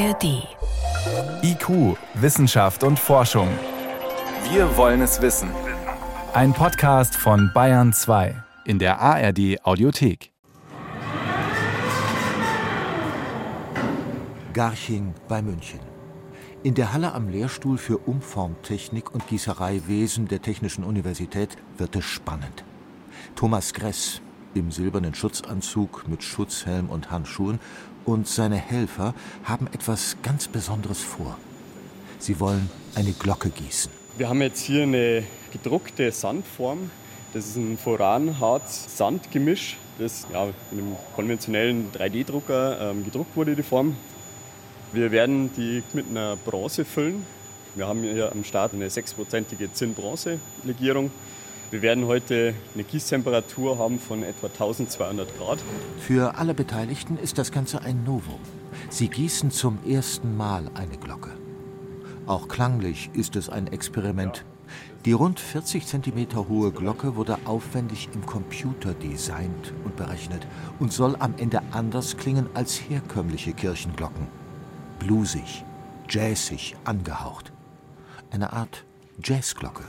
ARD. IQ, Wissenschaft und Forschung. Wir wollen es wissen. Ein Podcast von Bayern 2 in der ARD Audiothek. Garching bei München. In der Halle am Lehrstuhl für Umformtechnik und Gießereiwesen der Technischen Universität wird es spannend. Thomas Gress im silbernen Schutzanzug mit Schutzhelm und Handschuhen und seine Helfer haben etwas ganz Besonderes vor. Sie wollen eine Glocke gießen. Wir haben jetzt hier eine gedruckte Sandform. Das ist ein Foran-Harz-Sandgemisch, das ja, mit einem konventionellen 3D-Drucker ähm, gedruckt wurde, die Form. Wir werden die mit einer Bronze füllen. Wir haben hier am Start eine sechsprozentige Zinn-Bronze-Legierung. Wir werden heute eine Gießtemperatur haben von etwa 1200 Grad. Für alle Beteiligten ist das Ganze ein Novum. Sie gießen zum ersten Mal eine Glocke. Auch klanglich ist es ein Experiment. Die rund 40 cm hohe Glocke wurde aufwendig im Computer designt und berechnet und soll am Ende anders klingen als herkömmliche Kirchenglocken. Bluesig, jazzig angehaucht. Eine Art Jazzglocke.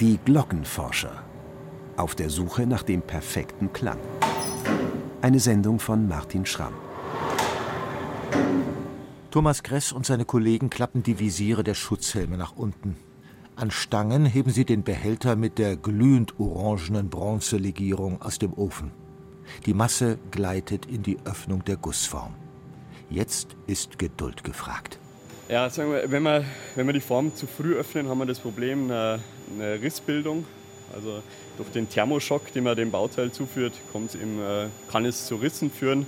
Die Glockenforscher. Auf der Suche nach dem perfekten Klang. Eine Sendung von Martin Schramm. Thomas Gress und seine Kollegen klappen die Visiere der Schutzhelme nach unten. An Stangen heben sie den Behälter mit der glühend orangenen Bronzelegierung aus dem Ofen. Die Masse gleitet in die Öffnung der Gussform. Jetzt ist Geduld gefragt. Ja, sagen wir, wenn wir, wenn wir die Form zu früh öffnen, haben wir das Problem einer Rissbildung. Also durch den Thermoschock, den man dem Bauteil zuführt, eben, äh, kann es zu Rissen führen.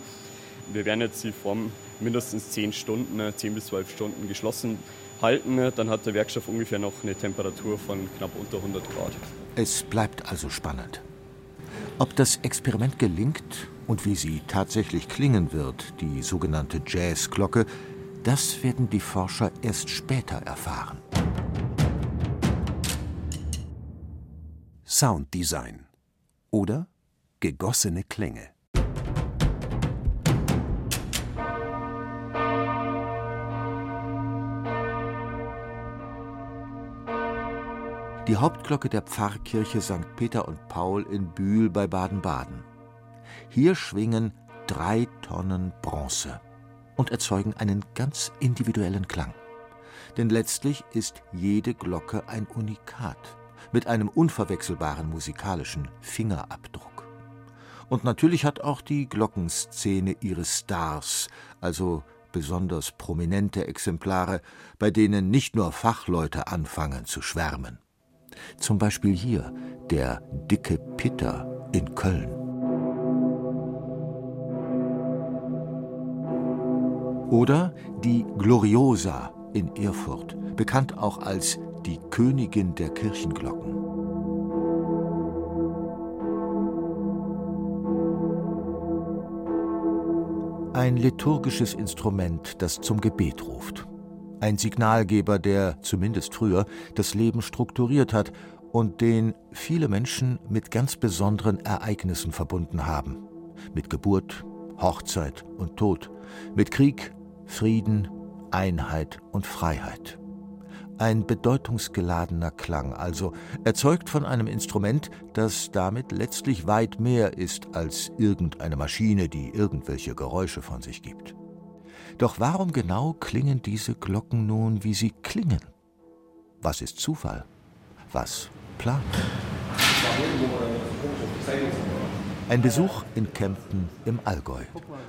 Wir werden jetzt die Form mindestens 10 Stunden, 10 bis 12 Stunden geschlossen halten. Dann hat der Werkstoff ungefähr noch eine Temperatur von knapp unter 100 Grad. Es bleibt also spannend. Ob das Experiment gelingt und wie sie tatsächlich klingen wird, die sogenannte Jazzglocke, das werden die Forscher erst später erfahren. Sounddesign oder gegossene Klänge. Die Hauptglocke der Pfarrkirche St. Peter und Paul in Bühl bei Baden-Baden. Hier schwingen drei Tonnen Bronze und erzeugen einen ganz individuellen Klang. Denn letztlich ist jede Glocke ein Unikat mit einem unverwechselbaren musikalischen Fingerabdruck. Und natürlich hat auch die Glockenszene ihre Stars, also besonders prominente Exemplare, bei denen nicht nur Fachleute anfangen zu schwärmen. Zum Beispiel hier der dicke Pitter in Köln. Oder die Gloriosa in Erfurt, bekannt auch als die Königin der Kirchenglocken. Ein liturgisches Instrument, das zum Gebet ruft. Ein Signalgeber, der, zumindest früher, das Leben strukturiert hat und den viele Menschen mit ganz besonderen Ereignissen verbunden haben. Mit Geburt, Hochzeit und Tod, mit Krieg, Frieden, Einheit und Freiheit. Ein bedeutungsgeladener Klang, also erzeugt von einem Instrument, das damit letztlich weit mehr ist als irgendeine Maschine, die irgendwelche Geräusche von sich gibt. Doch warum genau klingen diese Glocken nun, wie sie klingen? Was ist Zufall? Was Plan? Ein Besuch in Kempten im Allgäu.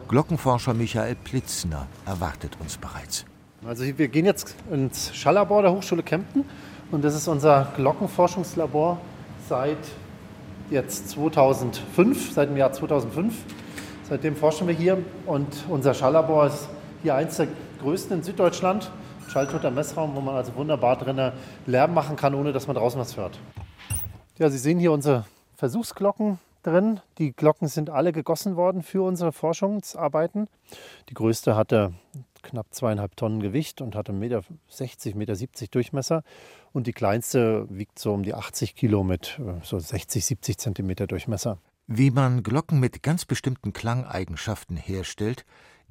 Glockenforscher Michael Plitzner erwartet uns bereits. Also wir gehen jetzt ins Schalllabor der Hochschule Kempten und das ist unser Glockenforschungslabor seit jetzt 2005, seit dem Jahr 2005. Seitdem forschen wir hier und unser Schalllabor ist hier eins der größten in Süddeutschland. Schalltoter Messraum, wo man also wunderbar drinnen Lärm machen kann, ohne dass man draußen was hört. Ja, Sie sehen hier unsere Versuchsglocken drin. Die Glocken sind alle gegossen worden für unsere Forschungsarbeiten. Die größte hatte knapp zweieinhalb Tonnen Gewicht und hatte 1,60 Meter, 1,70 Meter Durchmesser. Und die kleinste wiegt so um die 80 Kilo mit äh, so 60, 70 Zentimeter Durchmesser. Wie man Glocken mit ganz bestimmten Klangeigenschaften herstellt,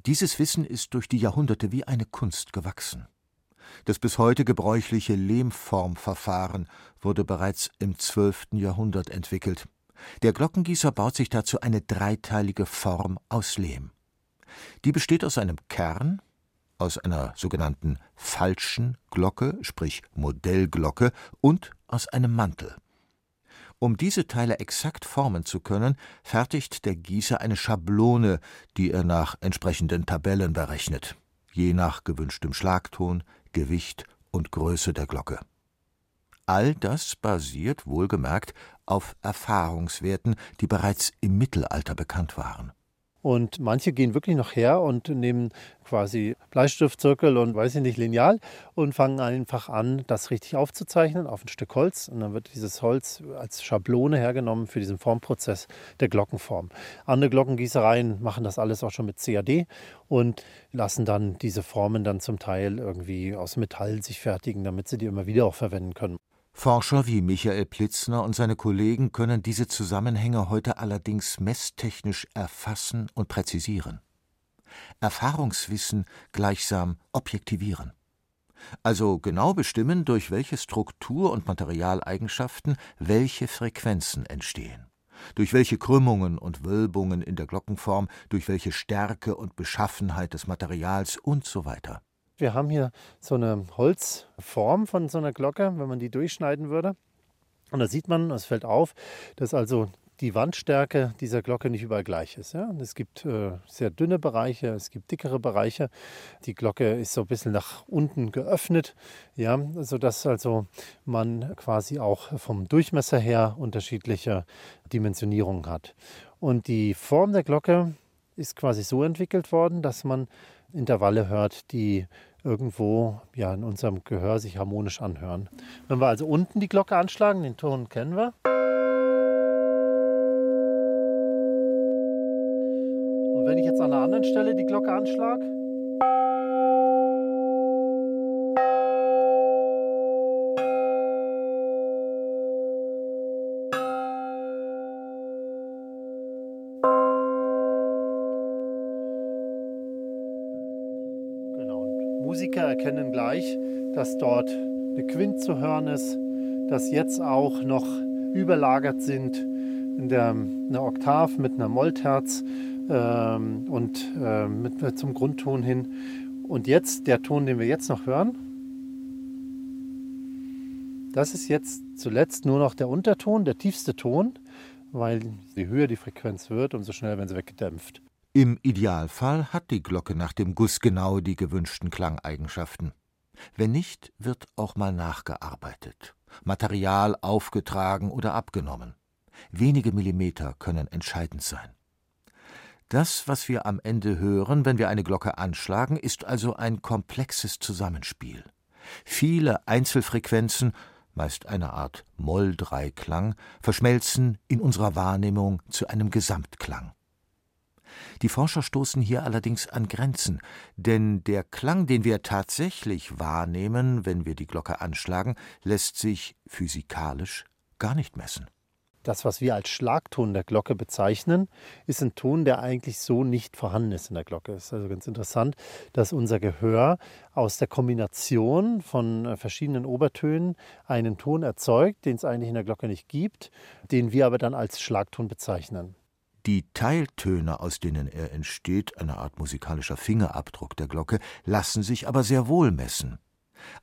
dieses Wissen ist durch die Jahrhunderte wie eine Kunst gewachsen. Das bis heute gebräuchliche Lehmformverfahren wurde bereits im 12. Jahrhundert entwickelt. Der Glockengießer baut sich dazu eine dreiteilige Form aus Lehm. Die besteht aus einem Kern, aus einer sogenannten falschen Glocke, sprich Modellglocke, und aus einem Mantel. Um diese Teile exakt formen zu können, fertigt der Gießer eine Schablone, die er nach entsprechenden Tabellen berechnet, je nach gewünschtem Schlagton, Gewicht und Größe der Glocke. All das basiert wohlgemerkt auf Erfahrungswerten, die bereits im Mittelalter bekannt waren. Und manche gehen wirklich noch her und nehmen quasi Bleistiftzirkel und weiß ich nicht, Lineal und fangen einfach an, das richtig aufzuzeichnen auf ein Stück Holz. Und dann wird dieses Holz als Schablone hergenommen für diesen Formprozess der Glockenform. Andere Glockengießereien machen das alles auch schon mit CAD und lassen dann diese Formen dann zum Teil irgendwie aus Metall sich fertigen, damit sie die immer wieder auch verwenden können. Forscher wie Michael Plitzner und seine Kollegen können diese Zusammenhänge heute allerdings messtechnisch erfassen und präzisieren. Erfahrungswissen gleichsam objektivieren. Also genau bestimmen, durch welche Struktur- und Materialeigenschaften welche Frequenzen entstehen, durch welche Krümmungen und Wölbungen in der Glockenform, durch welche Stärke und Beschaffenheit des Materials und so weiter. Wir haben hier so eine Holzform von so einer Glocke, wenn man die durchschneiden würde. Und da sieht man, es fällt auf, dass also die Wandstärke dieser Glocke nicht überall gleich ist. Ja? Es gibt äh, sehr dünne Bereiche, es gibt dickere Bereiche. Die Glocke ist so ein bisschen nach unten geöffnet, ja? sodass also man quasi auch vom Durchmesser her unterschiedliche Dimensionierungen hat. Und die Form der Glocke ist quasi so entwickelt worden, dass man Intervalle hört, die irgendwo ja, in unserem Gehör sich harmonisch anhören. Wenn wir also unten die Glocke anschlagen, den Ton kennen wir. Und wenn ich jetzt an einer anderen Stelle die Glocke anschlage, erkennen gleich, dass dort eine Quint zu hören ist, dass jetzt auch noch überlagert sind in der, eine Oktav mit einer Mollterz ähm, und äh, mit, zum Grundton hin. Und jetzt der Ton, den wir jetzt noch hören, das ist jetzt zuletzt nur noch der Unterton, der tiefste Ton, weil je höher die Frequenz wird, umso schneller werden sie weggedämpft. Im Idealfall hat die Glocke nach dem Guss genau die gewünschten Klangeigenschaften. Wenn nicht, wird auch mal nachgearbeitet, Material aufgetragen oder abgenommen. Wenige Millimeter können entscheidend sein. Das, was wir am Ende hören, wenn wir eine Glocke anschlagen, ist also ein komplexes Zusammenspiel. Viele Einzelfrequenzen, meist eine Art Moll-Dreiklang, verschmelzen in unserer Wahrnehmung zu einem Gesamtklang. Die Forscher stoßen hier allerdings an Grenzen, denn der Klang, den wir tatsächlich wahrnehmen, wenn wir die Glocke anschlagen, lässt sich physikalisch gar nicht messen. Das, was wir als Schlagton der Glocke bezeichnen, ist ein Ton, der eigentlich so nicht vorhanden ist in der Glocke. Es ist also ganz interessant, dass unser Gehör aus der Kombination von verschiedenen Obertönen einen Ton erzeugt, den es eigentlich in der Glocke nicht gibt, den wir aber dann als Schlagton bezeichnen. Die Teiltöne, aus denen er entsteht, eine Art musikalischer Fingerabdruck der Glocke, lassen sich aber sehr wohl messen.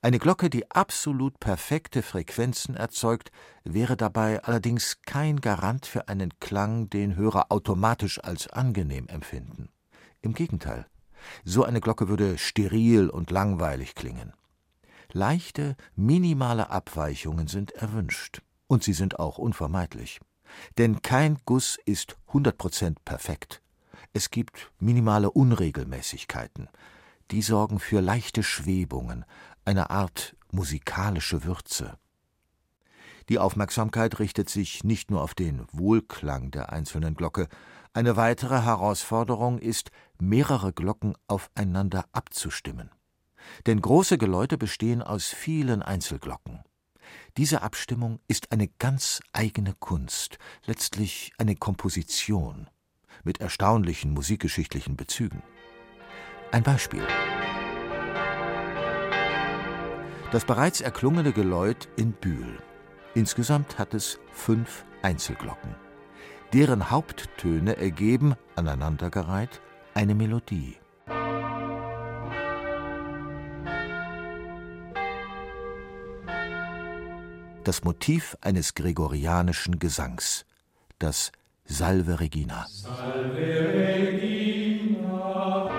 Eine Glocke, die absolut perfekte Frequenzen erzeugt, wäre dabei allerdings kein Garant für einen Klang, den Hörer automatisch als angenehm empfinden. Im Gegenteil, so eine Glocke würde steril und langweilig klingen. Leichte, minimale Abweichungen sind erwünscht, und sie sind auch unvermeidlich. Denn kein Guss ist 100% perfekt. Es gibt minimale Unregelmäßigkeiten. Die sorgen für leichte Schwebungen, eine Art musikalische Würze. Die Aufmerksamkeit richtet sich nicht nur auf den Wohlklang der einzelnen Glocke. Eine weitere Herausforderung ist, mehrere Glocken aufeinander abzustimmen. Denn große Geläute bestehen aus vielen Einzelglocken. Diese Abstimmung ist eine ganz eigene Kunst, letztlich eine Komposition mit erstaunlichen musikgeschichtlichen Bezügen. Ein Beispiel. Das bereits erklungene Geläut in Bühl. Insgesamt hat es fünf Einzelglocken. Deren Haupttöne ergeben, aneinandergereiht, eine Melodie. Das Motiv eines gregorianischen Gesangs, das Salve Regina. Salve Regina.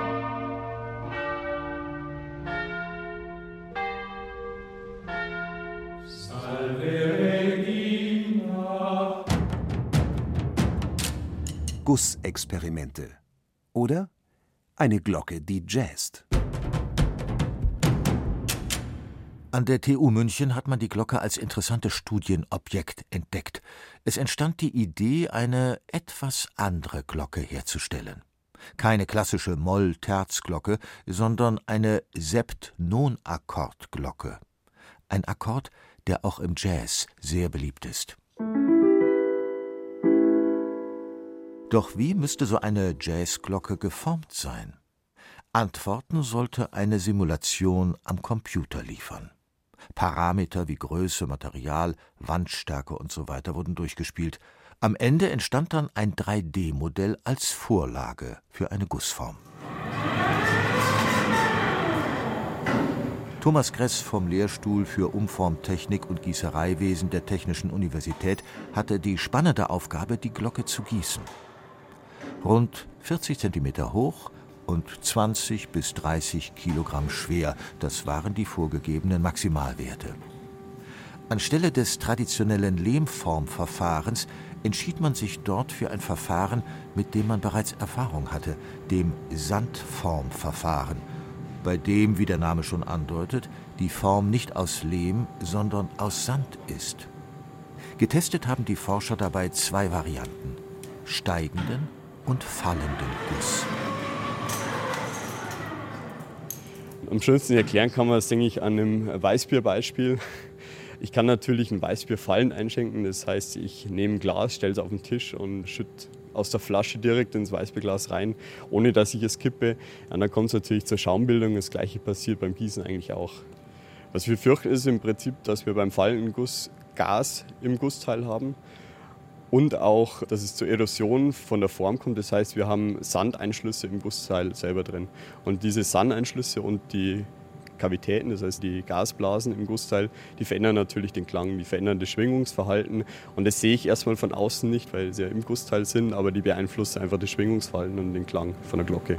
Salve Regina. Gussexperimente. Oder eine Glocke, die jazzt. An der TU München hat man die Glocke als interessantes Studienobjekt entdeckt. Es entstand die Idee, eine etwas andere Glocke herzustellen. Keine klassische Moll-Terz-Glocke, sondern eine Sept-Non-Akkord-Glocke. Ein Akkord, der auch im Jazz sehr beliebt ist. Doch wie müsste so eine Jazzglocke geformt sein? Antworten sollte eine Simulation am Computer liefern. Parameter wie Größe, Material, Wandstärke usw. So wurden durchgespielt. Am Ende entstand dann ein 3D-Modell als Vorlage für eine Gussform. Thomas Gress vom Lehrstuhl für Umformtechnik und Gießereiwesen der Technischen Universität hatte die spannende Aufgabe, die Glocke zu gießen. Rund 40 cm hoch, und 20 bis 30 Kilogramm schwer. Das waren die vorgegebenen Maximalwerte. Anstelle des traditionellen Lehmformverfahrens entschied man sich dort für ein Verfahren, mit dem man bereits Erfahrung hatte, dem Sandformverfahren, bei dem, wie der Name schon andeutet, die Form nicht aus Lehm, sondern aus Sand ist. Getestet haben die Forscher dabei zwei Varianten: steigenden und fallenden Guss. Am schönsten erklären kann man es, denke ich, an einem Weißbierbeispiel. Ich kann natürlich ein Weißbier fallen einschenken, das heißt, ich nehme ein Glas, stelle es auf den Tisch und schütte aus der Flasche direkt ins Weißbierglas rein, ohne dass ich es kippe. Und dann kommt es natürlich zur Schaumbildung. Das gleiche passiert beim Gießen eigentlich auch. Was wir fürchten ist im Prinzip, dass wir beim fallenden Guss Gas im Gussteil haben und auch, dass es zur Erosion von der Form kommt. Das heißt, wir haben Sandeinschlüsse im Gussteil selber drin. Und diese Sandeinschlüsse und die Kavitäten, das heißt die Gasblasen im Gussteil, die verändern natürlich den Klang, die verändern das Schwingungsverhalten. Und das sehe ich erstmal von außen nicht, weil sie ja im Gussteil sind, aber die beeinflussen einfach das Schwingungsverhalten und den Klang von der Glocke.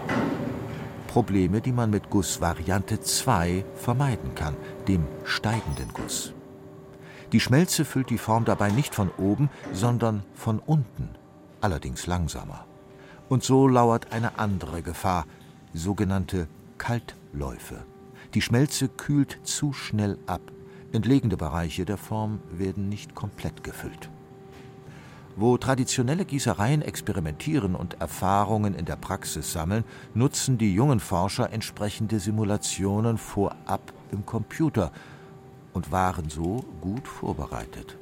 Probleme, die man mit Gussvariante 2 vermeiden kann, dem steigenden Guss. Die Schmelze füllt die Form dabei nicht von oben, sondern von unten, allerdings langsamer. Und so lauert eine andere Gefahr, sogenannte Kaltläufe. Die Schmelze kühlt zu schnell ab. Entlegene Bereiche der Form werden nicht komplett gefüllt. Wo traditionelle Gießereien experimentieren und Erfahrungen in der Praxis sammeln, nutzen die jungen Forscher entsprechende Simulationen vorab im Computer und waren so gut vorbereitet.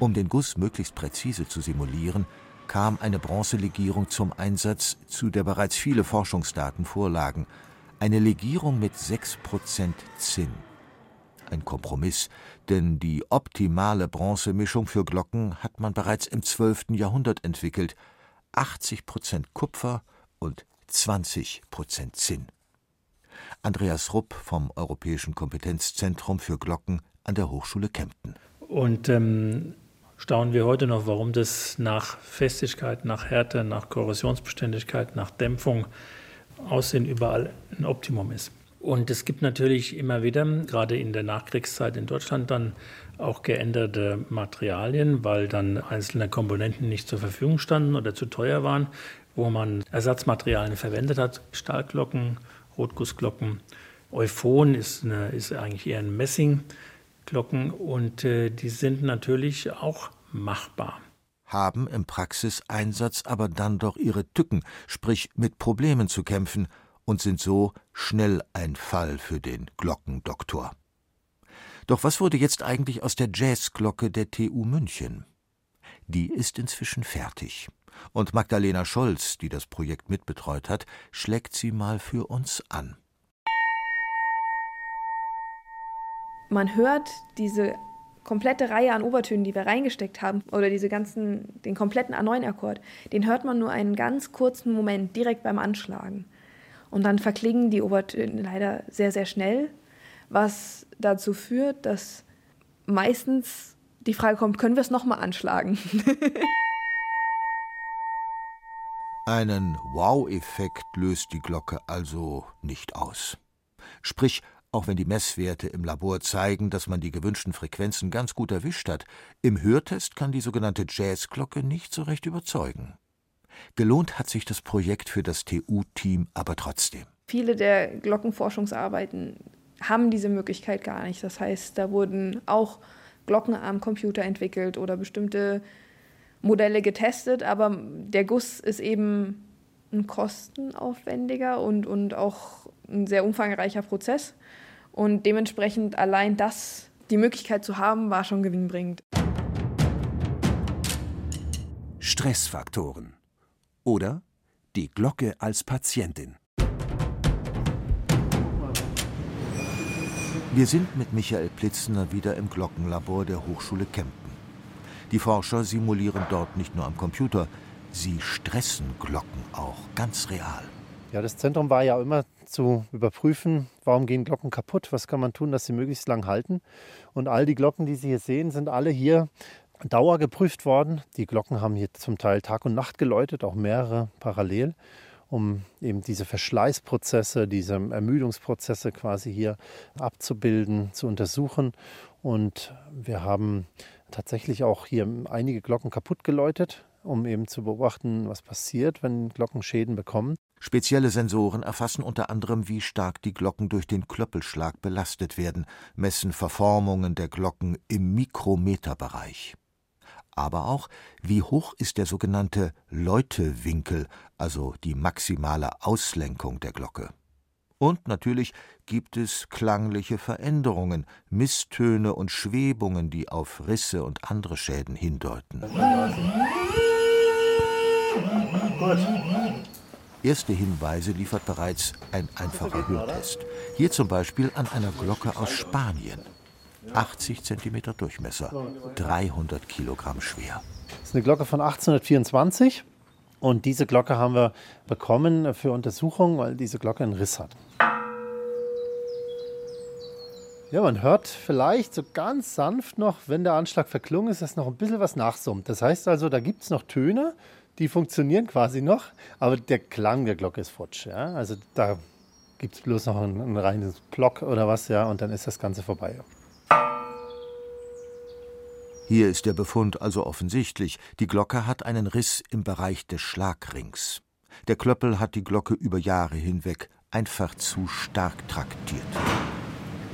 Um den Guss möglichst präzise zu simulieren, kam eine Bronzelegierung zum Einsatz, zu der bereits viele Forschungsdaten vorlagen. Eine Legierung mit 6% Zinn. Ein Kompromiss, denn die optimale Bronzemischung für Glocken hat man bereits im 12. Jahrhundert entwickelt. 80% Kupfer und 20% Zinn. Andreas Rupp vom Europäischen Kompetenzzentrum für Glocken an der Hochschule Kempten. Und ähm, staunen wir heute noch, warum das nach Festigkeit, nach Härte, nach Korrosionsbeständigkeit, nach Dämpfung, Aussehen überall ein Optimum ist. Und es gibt natürlich immer wieder, gerade in der Nachkriegszeit in Deutschland, dann auch geänderte Materialien, weil dann einzelne Komponenten nicht zur Verfügung standen oder zu teuer waren, wo man Ersatzmaterialien verwendet hat, Stahlglocken, Rotgussglocken. Euphon ist, eine, ist eigentlich eher ein Messingglocken und äh, die sind natürlich auch machbar. Haben im Praxiseinsatz aber dann doch ihre Tücken, sprich mit Problemen zu kämpfen und sind so schnell ein Fall für den Glockendoktor. Doch was wurde jetzt eigentlich aus der Jazzglocke der TU München? Die ist inzwischen fertig. Und Magdalena Scholz, die das Projekt mitbetreut hat, schlägt sie mal für uns an. Man hört diese komplette Reihe an Obertönen, die wir reingesteckt haben, oder diese ganzen, den kompletten A9-Akkord, den hört man nur einen ganz kurzen Moment direkt beim Anschlagen. Und dann verklingen die Obertöne leider sehr, sehr schnell, was dazu führt, dass meistens die Frage kommt, können wir es nochmal anschlagen? Einen Wow-Effekt löst die Glocke also nicht aus. Sprich, auch wenn die Messwerte im Labor zeigen, dass man die gewünschten Frequenzen ganz gut erwischt hat, im Hörtest kann die sogenannte Jazzglocke nicht so recht überzeugen. Gelohnt hat sich das Projekt für das TU-Team aber trotzdem. Viele der Glockenforschungsarbeiten haben diese Möglichkeit gar nicht. Das heißt, da wurden auch Glocken am Computer entwickelt oder bestimmte Modelle getestet, aber der Guss ist eben ein kostenaufwendiger und, und auch ein sehr umfangreicher Prozess. Und dementsprechend allein das, die Möglichkeit zu haben, war schon gewinnbringend. Stressfaktoren oder die Glocke als Patientin. Wir sind mit Michael Plitzner wieder im Glockenlabor der Hochschule Kempten. Die Forscher simulieren dort nicht nur am Computer, sie stressen Glocken auch ganz real. Ja, das Zentrum war ja immer zu überprüfen, warum gehen Glocken kaputt, was kann man tun, dass sie möglichst lang halten. Und all die Glocken, die Sie hier sehen, sind alle hier dauergeprüft worden. Die Glocken haben hier zum Teil Tag und Nacht geläutet, auch mehrere parallel, um eben diese Verschleißprozesse, diese Ermüdungsprozesse quasi hier abzubilden, zu untersuchen. Und wir haben tatsächlich auch hier einige Glocken kaputt geläutet, um eben zu beobachten, was passiert, wenn Glocken Schäden bekommen. Spezielle Sensoren erfassen unter anderem, wie stark die Glocken durch den Klöppelschlag belastet werden, messen Verformungen der Glocken im Mikrometerbereich. Aber auch, wie hoch ist der sogenannte Läutewinkel, also die maximale Auslenkung der Glocke. Und natürlich gibt es klangliche Veränderungen, Misstöne und Schwebungen, die auf Risse und andere Schäden hindeuten. Gut. Erste Hinweise liefert bereits ein einfacher Hörtest. Hier zum Beispiel an einer Glocke aus Spanien. 80 cm Durchmesser, 300 Kilogramm schwer. Das ist eine Glocke von 1824 und diese Glocke haben wir bekommen für Untersuchungen, weil diese Glocke einen Riss hat. Ja, man hört vielleicht so ganz sanft noch, wenn der Anschlag verklungen ist, dass noch ein bisschen was nachsummt. Das heißt also, da gibt es noch Töne, die funktionieren quasi noch, aber der Klang der Glocke ist futsch. Ja? Also da gibt es bloß noch ein, ein reines Block oder was, ja, und dann ist das Ganze vorbei. Hier ist der Befund also offensichtlich. Die Glocke hat einen Riss im Bereich des Schlagrings. Der Klöppel hat die Glocke über Jahre hinweg einfach zu stark traktiert.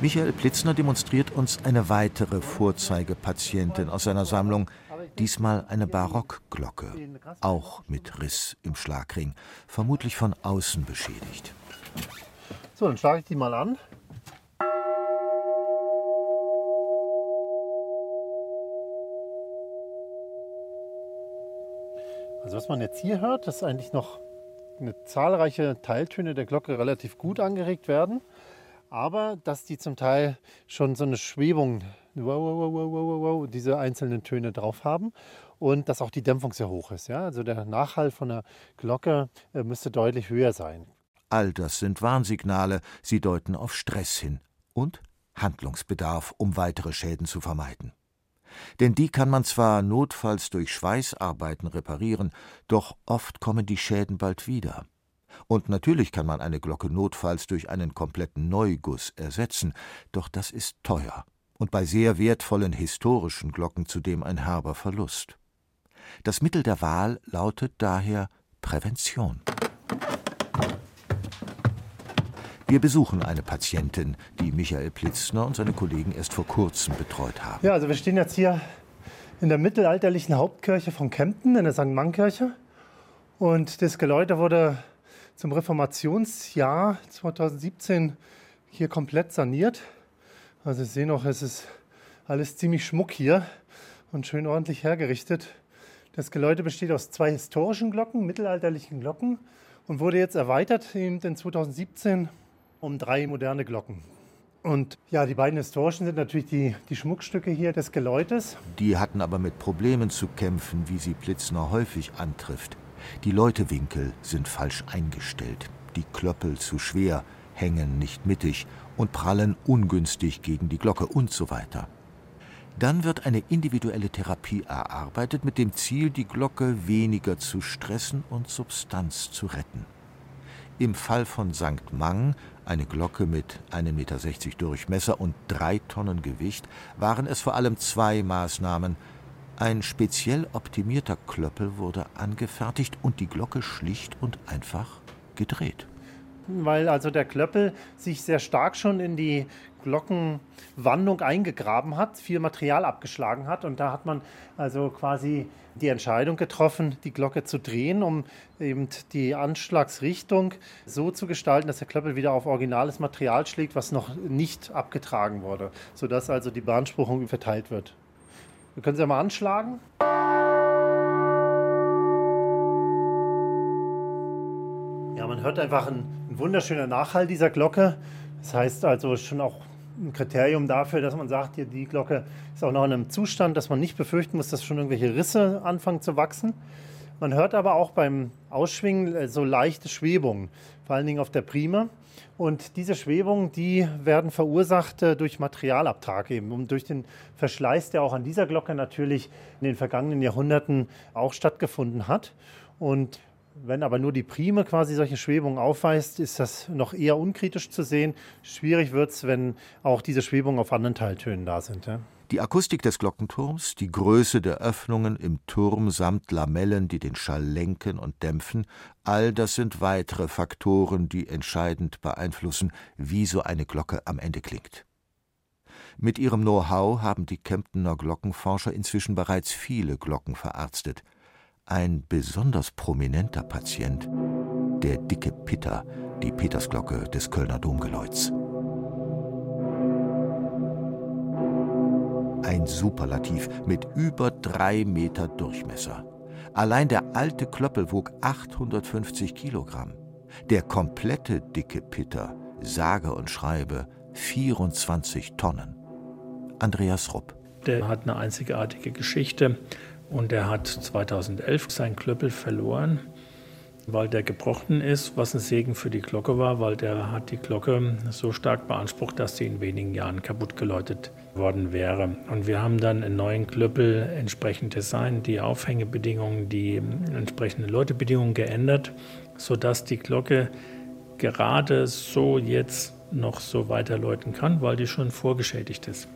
Michael Plitzner demonstriert uns eine weitere Vorzeigepatientin aus seiner Sammlung, Diesmal eine Barockglocke, auch mit Riss im Schlagring, vermutlich von außen beschädigt. So, dann schlage ich die mal an. Also was man jetzt hier hört, ist eigentlich noch eine zahlreiche Teiltöne der Glocke relativ gut angeregt werden, aber dass die zum Teil schon so eine Schwebung wow, wow, wow, wow, wow, diese einzelnen Töne drauf haben und dass auch die Dämpfung sehr hoch ist. Ja? Also der Nachhall von der Glocke äh, müsste deutlich höher sein. All das sind Warnsignale, sie deuten auf Stress hin und Handlungsbedarf, um weitere Schäden zu vermeiden. Denn die kann man zwar notfalls durch Schweißarbeiten reparieren, doch oft kommen die Schäden bald wieder. Und natürlich kann man eine Glocke notfalls durch einen kompletten Neuguss ersetzen, doch das ist teuer und bei sehr wertvollen historischen Glocken zudem ein herber Verlust. Das Mittel der Wahl lautet daher Prävention. Wir besuchen eine Patientin, die Michael Plitzner und seine Kollegen erst vor kurzem betreut haben. Ja, also wir stehen jetzt hier in der mittelalterlichen Hauptkirche von Kempten, in der St. Mann-Kirche. Und das Geläute wurde zum Reformationsjahr 2017 hier komplett saniert Also Sie sehen auch, es ist alles ziemlich schmuck hier und schön ordentlich hergerichtet. Das Geläute besteht aus zwei historischen Glocken, mittelalterlichen Glocken und wurde jetzt erweitert in 2017 um drei moderne Glocken. Und ja, die beiden historischen sind natürlich die, die Schmuckstücke hier des Geläutes. Die hatten aber mit Problemen zu kämpfen, wie sie Plitzner häufig antrifft. Die Läutewinkel sind falsch eingestellt, die Klöppel zu schwer, hängen nicht mittig und prallen ungünstig gegen die Glocke und so weiter. Dann wird eine individuelle Therapie erarbeitet mit dem Ziel, die Glocke weniger zu stressen und Substanz zu retten. Im Fall von St. Mang, eine Glocke mit 1,60 Meter Durchmesser und drei Tonnen Gewicht, waren es vor allem zwei Maßnahmen. Ein speziell optimierter Klöppel wurde angefertigt und die Glocke schlicht und einfach gedreht weil also der Klöppel sich sehr stark schon in die Glockenwandung eingegraben hat, viel Material abgeschlagen hat und da hat man also quasi die Entscheidung getroffen, die Glocke zu drehen, um eben die Anschlagsrichtung so zu gestalten, dass der Klöppel wieder auf originales Material schlägt, was noch nicht abgetragen wurde, sodass also die Beanspruchung verteilt wird. Wir können sie ja mal anschlagen. Man hört einfach ein, ein wunderschöner Nachhall dieser Glocke. Das heißt also schon auch ein Kriterium dafür, dass man sagt, hier die Glocke ist auch noch in einem Zustand, dass man nicht befürchten muss, dass schon irgendwelche Risse anfangen zu wachsen. Man hört aber auch beim Ausschwingen äh, so leichte Schwebungen, vor allen Dingen auf der Prime. Und diese Schwebungen, die werden verursacht äh, durch Materialabtrag eben und durch den Verschleiß, der auch an dieser Glocke natürlich in den vergangenen Jahrhunderten auch stattgefunden hat. Und wenn aber nur die Prime quasi solche Schwebungen aufweist, ist das noch eher unkritisch zu sehen. Schwierig wird es, wenn auch diese Schwebungen auf anderen Teiltönen da sind. Ja? Die Akustik des Glockenturms, die Größe der Öffnungen im Turm samt Lamellen, die den Schall lenken und dämpfen, all das sind weitere Faktoren, die entscheidend beeinflussen, wie so eine Glocke am Ende klingt. Mit ihrem Know-how haben die Kemptener Glockenforscher inzwischen bereits viele Glocken verarztet – ein besonders prominenter Patient, der dicke Pitter, die Petersglocke des Kölner Domgeläuts. Ein Superlativ mit über drei Meter Durchmesser. Allein der alte Klöppel wog 850 Kilogramm. Der komplette dicke Pitter, sage und schreibe 24 Tonnen. Andreas Rupp. Der hat eine einzigartige Geschichte. Und er hat 2011 seinen Klöppel verloren, weil der gebrochen ist, was ein Segen für die Glocke war, weil der hat die Glocke so stark beansprucht, dass sie in wenigen Jahren kaputt geläutet worden wäre. Und wir haben dann einen neuen Klöppel entsprechend designt, die Aufhängebedingungen, die entsprechenden Läutebedingungen geändert, sodass die Glocke gerade so jetzt noch so weiterläuten kann, weil die schon vorgeschädigt ist.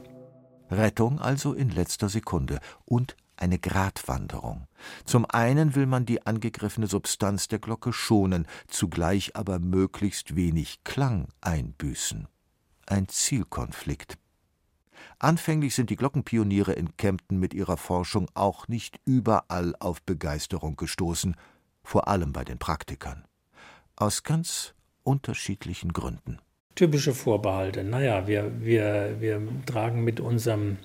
Rettung also in letzter Sekunde und eine Gratwanderung. Zum einen will man die angegriffene Substanz der Glocke schonen, zugleich aber möglichst wenig Klang einbüßen. Ein Zielkonflikt. Anfänglich sind die Glockenpioniere in Kempten mit ihrer Forschung auch nicht überall auf Begeisterung gestoßen, vor allem bei den Praktikern. Aus ganz unterschiedlichen Gründen. Typische Vorbehalte. Naja, wir, wir, wir tragen mit unserem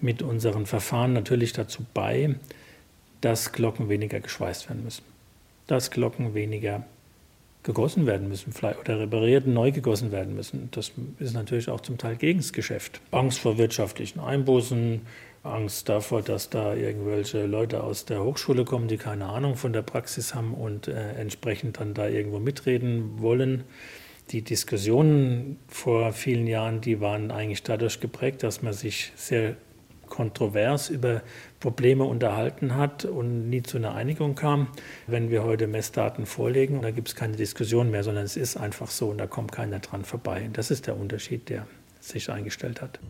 mit unseren Verfahren natürlich dazu bei, dass Glocken weniger geschweißt werden müssen, dass Glocken weniger gegossen werden müssen oder repariert neu gegossen werden müssen. Das ist natürlich auch zum Teil gegen das Geschäft. Angst vor wirtschaftlichen Einbußen, Angst davor, dass da irgendwelche Leute aus der Hochschule kommen, die keine Ahnung von der Praxis haben und äh, entsprechend dann da irgendwo mitreden wollen. Die Diskussionen vor vielen Jahren, die waren eigentlich dadurch geprägt, dass man sich sehr kontrovers über Probleme unterhalten hat und nie zu einer Einigung kam. Wenn wir heute Messdaten vorlegen, da gibt es keine Diskussion mehr, sondern es ist einfach so und da kommt keiner dran vorbei. Das ist der Unterschied, der sich eingestellt hat.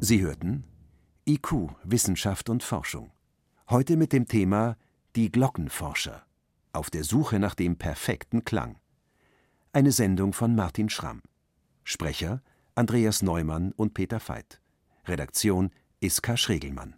Sie hörten IQ, Wissenschaft und Forschung. Heute mit dem Thema Die Glockenforscher. Auf der Suche nach dem perfekten Klang. Eine Sendung von Martin Schramm. Sprecher Andreas Neumann und Peter Veit. Redaktion Iska Schregelmann